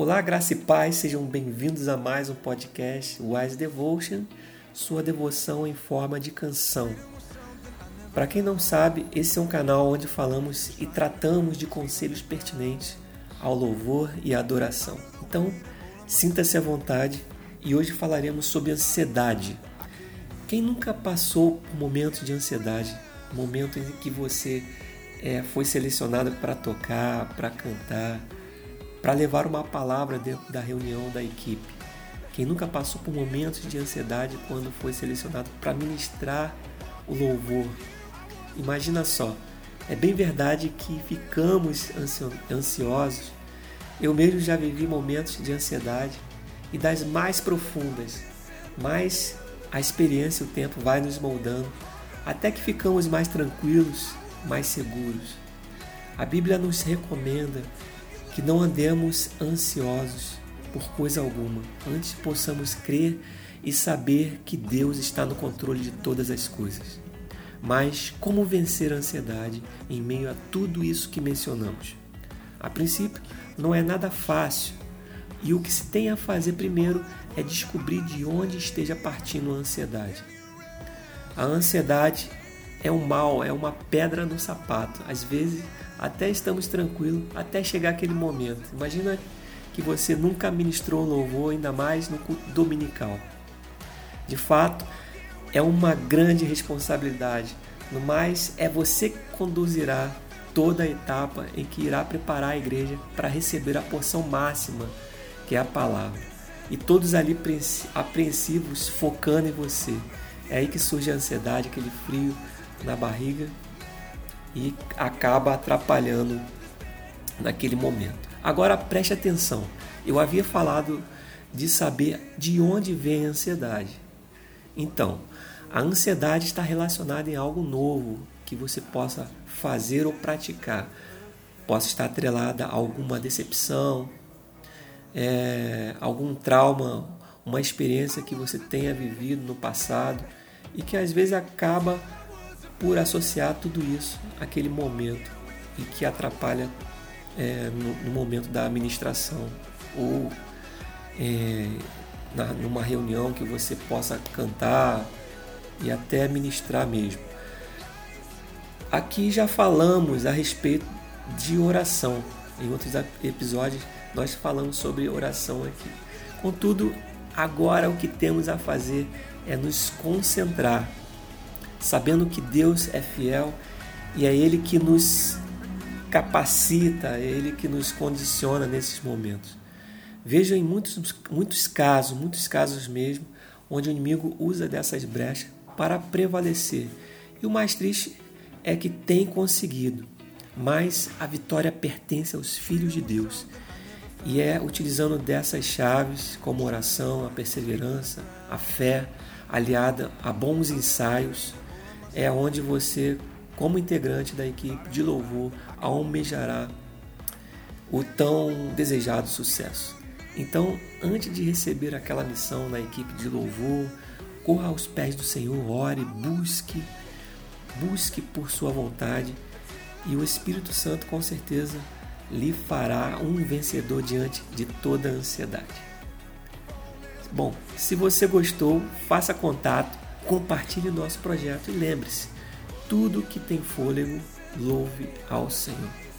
Olá, graça e paz, sejam bem-vindos a mais um podcast Wise Devotion, sua devoção em forma de canção. Para quem não sabe, esse é um canal onde falamos e tratamos de conselhos pertinentes ao louvor e à adoração. Então, sinta-se à vontade e hoje falaremos sobre ansiedade. Quem nunca passou por momentos de ansiedade, momento em que você é, foi selecionado para tocar, para cantar, para levar uma palavra dentro da reunião da equipe? Quem nunca passou por momentos de ansiedade quando foi selecionado para ministrar o louvor? Imagina só, é bem verdade que ficamos ansiosos. Eu mesmo já vivi momentos de ansiedade e das mais profundas, mas a experiência e o tempo vai nos moldando até que ficamos mais tranquilos, mais seguros. A Bíblia nos recomenda que não andemos ansiosos por coisa alguma, antes possamos crer e saber que Deus está no controle de todas as coisas. Mas como vencer a ansiedade em meio a tudo isso que mencionamos? A princípio, não é nada fácil, e o que se tem a fazer primeiro é descobrir de onde esteja partindo a ansiedade. A ansiedade é um mal, é uma pedra no sapato. Às vezes até estamos tranquilos até chegar aquele momento. Imagina que você nunca ministrou louvor, ainda mais no culto dominical. De fato, é uma grande responsabilidade. No mais, é você que conduzirá toda a etapa em que irá preparar a igreja para receber a porção máxima, que é a palavra. E todos ali apreensivos, focando em você. É aí que surge a ansiedade, aquele frio na barriga e acaba atrapalhando naquele momento. Agora preste atenção. Eu havia falado de saber de onde vem a ansiedade. Então, a ansiedade está relacionada em algo novo que você possa fazer ou praticar. Possa estar atrelada a alguma decepção, é, algum trauma, uma experiência que você tenha vivido no passado e que às vezes acaba por associar tudo isso àquele momento e que atrapalha é, no, no, momento da administração ou é, na, numa reunião que você possa cantar e até ministrar mesmo. Aqui já falamos a respeito de oração. Em outros episódios nós falamos sobre oração aqui. Contudo, agora o que temos a fazer é nos concentrar sabendo que Deus é fiel e é Ele que nos capacita, é Ele que nos condiciona nesses momentos. Vejo em muitos, muitos casos, muitos casos mesmo, onde o inimigo usa dessas brechas para prevalecer. E o mais triste é que tem conseguido, mas a vitória pertence aos filhos de Deus. E é utilizando dessas chaves, como oração, a perseverança, a fé, aliada a bons ensaios, é onde você, como integrante da equipe de louvor, almejará o tão desejado sucesso. Então, antes de receber aquela missão na equipe de louvor, corra aos pés do Senhor, ore, busque, busque por sua vontade e o Espírito Santo com certeza lhe fará um vencedor diante de toda a ansiedade. Bom, se você gostou, faça contato compartilhe nosso projeto e lembre-se: tudo que tem fôlego, louve ao Senhor.